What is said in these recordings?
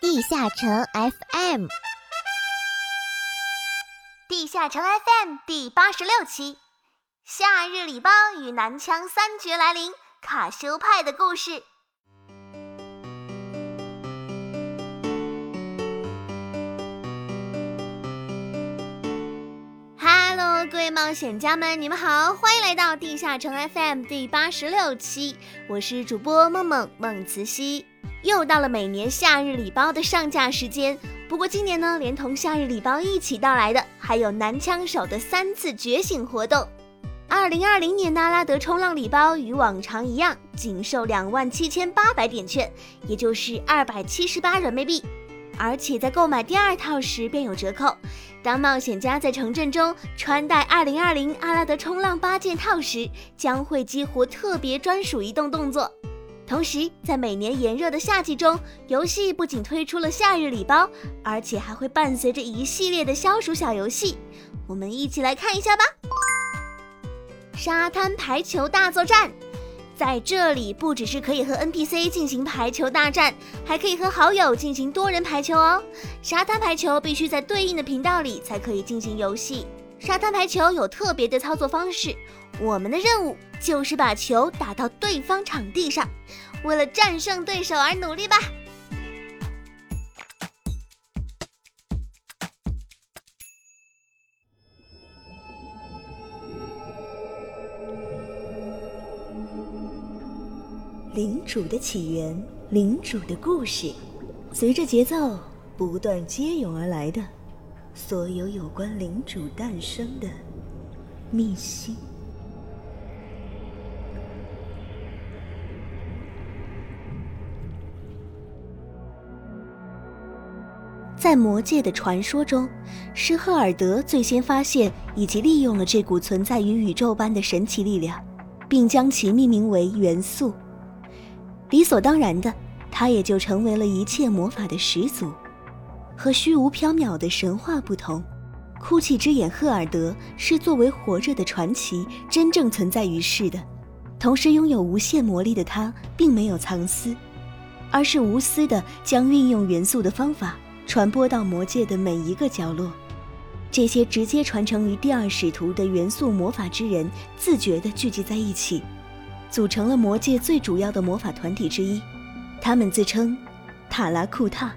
地下城 FM，地下城 FM 第八十六期，夏日礼包与南腔三绝来临，卡修派的故事。Hello，各位冒险家们，你们好，欢迎来到地下城 FM 第八十六期，我是主播梦梦梦慈溪。又到了每年夏日礼包的上架时间，不过今年呢，连同夏日礼包一起到来的，还有男枪手的三次觉醒活动。二零二零年的阿拉德冲浪礼包与往常一样，仅售两万七千八百点券，也就是二百七十八人民币，而且在购买第二套时便有折扣。当冒险家在城镇中穿戴二零二零阿拉德冲浪八件套时，将会激活特别专属移动动作。同时，在每年炎热的夏季中，游戏不仅推出了夏日礼包，而且还会伴随着一系列的消暑小游戏。我们一起来看一下吧。沙滩排球大作战，在这里不只是可以和 NPC 进行排球大战，还可以和好友进行多人排球哦。沙滩排球必须在对应的频道里才可以进行游戏。沙滩排球有特别的操作方式，我们的任务就是把球打到对方场地上，为了战胜对手而努力吧！领主的起源，领主的故事，随着节奏不断接涌而来的。所有有关领主诞生的秘辛，在魔界的传说中，是赫尔德最先发现以及利用了这股存在于宇宙般的神奇力量，并将其命名为元素。理所当然的，他也就成为了一切魔法的始祖。和虚无缥缈的神话不同，哭泣之眼赫尔德是作为活着的传奇真正存在于世的。同时拥有无限魔力的他，并没有藏私，而是无私的将运用元素的方法传播到魔界的每一个角落。这些直接传承于第二使徒的元素魔法之人，自觉地聚集在一起，组成了魔界最主要的魔法团体之一。他们自称塔拉库塔。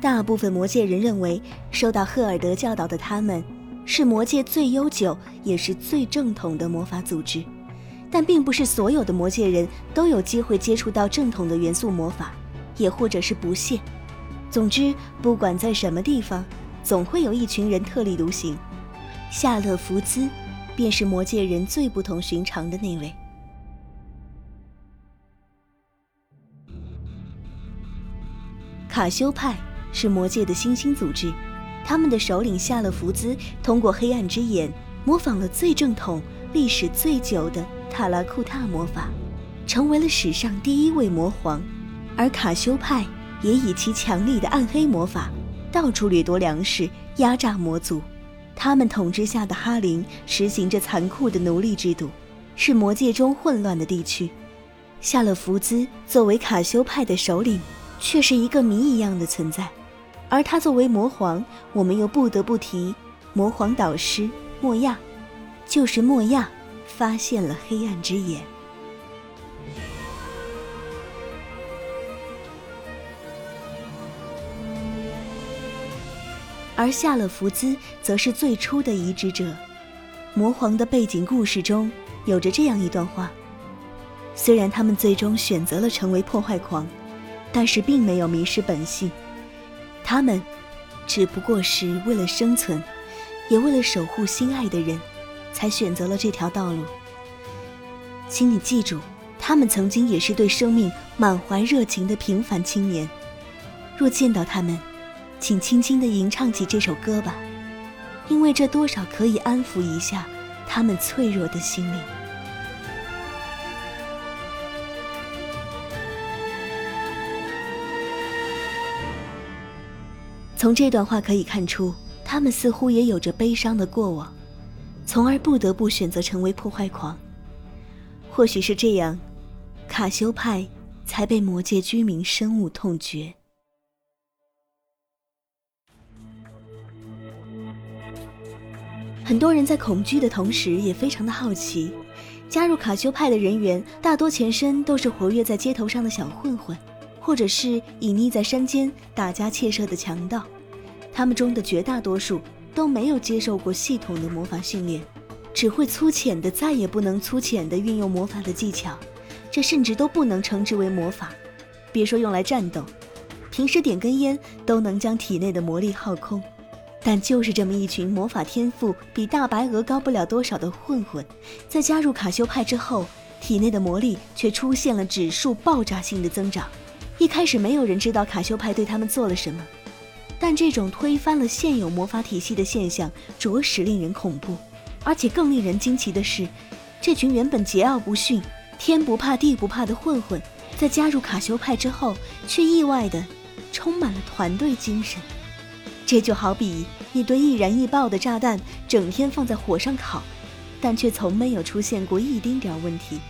大部分魔界人认为，受到赫尔德教导的他们，是魔界最悠久也是最正统的魔法组织。但并不是所有的魔界人都有机会接触到正统的元素魔法，也或者是不屑。总之，不管在什么地方，总会有一群人特立独行。夏勒福兹，便是魔界人最不同寻常的那位。卡修派。是魔界的新兴组织，他们的首领夏勒福兹通过黑暗之眼模仿了最正统、历史最久的塔拉库塔魔法，成为了史上第一位魔皇。而卡修派也以其强力的暗黑魔法，到处掠夺粮食，压榨魔族。他们统治下的哈林实行着残酷的奴隶制度，是魔界中混乱的地区。夏勒福兹作为卡修派的首领，却是一个谜一样的存在。而他作为魔皇，我们又不得不提魔皇导师莫亚，就是莫亚发现了黑暗之眼。而夏勒福兹则是最初的移植者。魔皇的背景故事中有着这样一段话：虽然他们最终选择了成为破坏狂，但是并没有迷失本性。他们只不过是为了生存，也为了守护心爱的人，才选择了这条道路。请你记住，他们曾经也是对生命满怀热情的平凡青年。若见到他们，请轻轻地吟唱起这首歌吧，因为这多少可以安抚一下他们脆弱的心灵。从这段话可以看出，他们似乎也有着悲伤的过往，从而不得不选择成为破坏狂。或许是这样，卡修派才被魔界居民深恶痛绝。很多人在恐惧的同时，也非常的好奇。加入卡修派的人员大多前身都是活跃在街头上的小混混，或者是隐匿在山间打家窃舍的强盗。他们中的绝大多数都没有接受过系统的魔法训练，只会粗浅的再也不能粗浅的运用魔法的技巧，这甚至都不能称之为魔法。别说用来战斗，平时点根烟都能将体内的魔力耗空。但就是这么一群魔法天赋比大白鹅高不了多少的混混，在加入卡修派之后，体内的魔力却出现了指数爆炸性的增长。一开始没有人知道卡修派对他们做了什么，但这种推翻了现有魔法体系的现象着实令人恐怖。而且更令人惊奇的是，这群原本桀骜不驯、天不怕地不怕的混混，在加入卡修派之后，却意外的充满了团队精神。这就好比一堆易燃易爆的炸弹，整天放在火上烤，但却从没有出现过一丁点问题。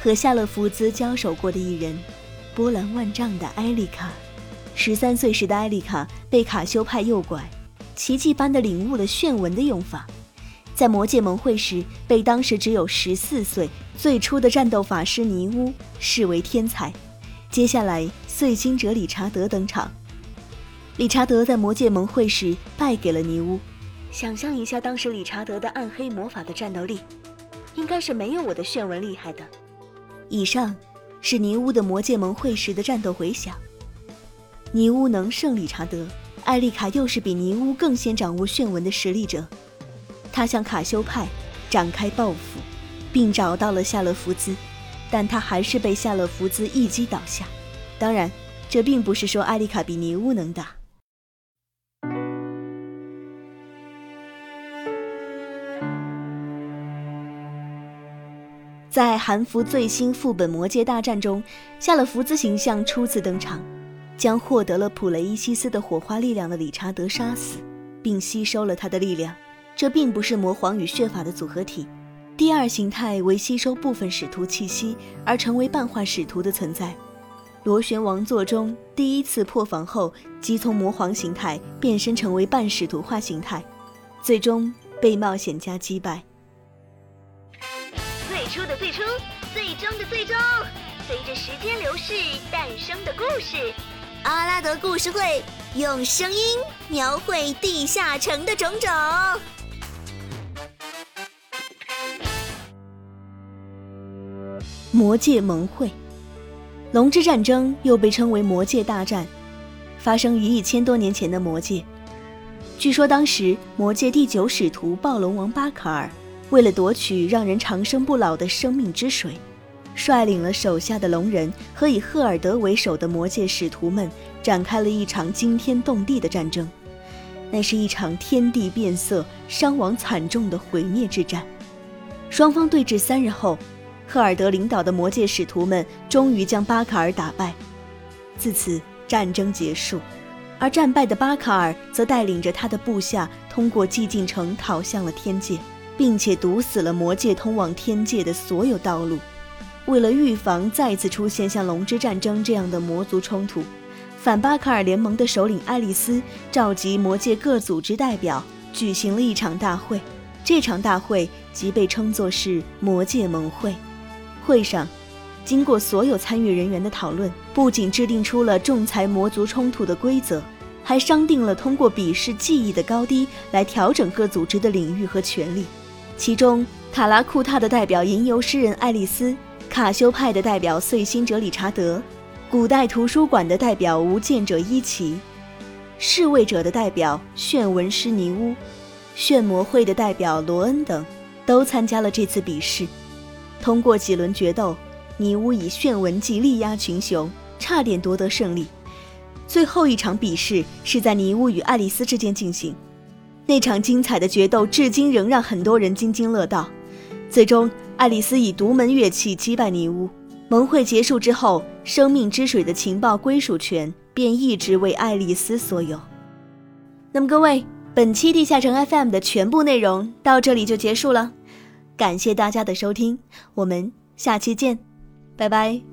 和夏勒福兹交手过的一人，波澜万丈的艾丽卡。十三岁时的艾丽卡被卡修派诱拐，奇迹般的领悟了炫纹的用法。在魔界盟会时，被当时只有十四岁、最初的战斗法师尼乌视为天才。接下来，碎星者理查德登场。理查德在魔界盟会时败给了尼乌。想象一下，当时理查德的暗黑魔法的战斗力，应该是没有我的炫文厉害的。以上是尼乌的魔界盟会时的战斗回响。尼乌能胜理查德，艾丽卡又是比尼乌更先掌握炫文的实力者。他向卡修派展开报复，并找到了夏勒福兹，但他还是被夏勒福兹一击倒下。当然，这并不是说艾丽卡比尼乌能打。在韩服最新副本《魔界大战》中，夏勒福兹形象初次登场，将获得了普雷伊西斯的火花力量的理查德杀死，并吸收了他的力量。这并不是魔皇与血法的组合体，第二形态为吸收部分使徒气息而成为半化使徒的存在。螺旋王座中第一次破防后，即从魔皇形态变身成为半使徒化形态，最终被冒险家击败。最初的最初，最终的最终，随着时间流逝诞生的故事，阿拉德故事会用声音描绘地下城的种种。魔界盟会，龙之战争又被称为魔界大战，发生于一千多年前的魔界。据说当时魔界第九使徒暴龙王巴卡尔。为了夺取让人长生不老的生命之水，率领了手下的龙人和以赫尔德为首的魔界使徒们，展开了一场惊天动地的战争。那是一场天地变色、伤亡惨重的毁灭之战。双方对峙三日后，赫尔德领导的魔界使徒们终于将巴卡尔打败。自此，战争结束，而战败的巴卡尔则带领着他的部下通过寂静城逃向了天界。并且堵死了魔界通往天界的所有道路。为了预防再次出现像龙之战争这样的魔族冲突，反巴卡尔联盟的首领爱丽丝召集魔界各组织代表，举行了一场大会。这场大会即被称作是魔界盟会。会上，经过所有参与人员的讨论，不仅制定出了仲裁魔族冲突的规则，还商定了通过比试技艺的高低来调整各组织的领域和权利。其中，塔拉库塔的代表吟游诗人爱丽丝，卡修派的代表碎心者理查德，古代图书馆的代表无间者伊奇，侍卫者的代表炫文师尼乌，炫魔会的代表罗恩等，都参加了这次比试。通过几轮决斗，尼乌以炫文技力压群雄，差点夺得胜利。最后一场比试是在尼乌与爱丽丝之间进行。那场精彩的决斗至今仍让很多人津津乐道。最终，爱丽丝以独门乐器击败尼乌。盟会结束之后，生命之水的情报归属权便一直为爱丽丝所有。那么，各位，本期地下城 FM 的全部内容到这里就结束了，感谢大家的收听，我们下期见，拜拜。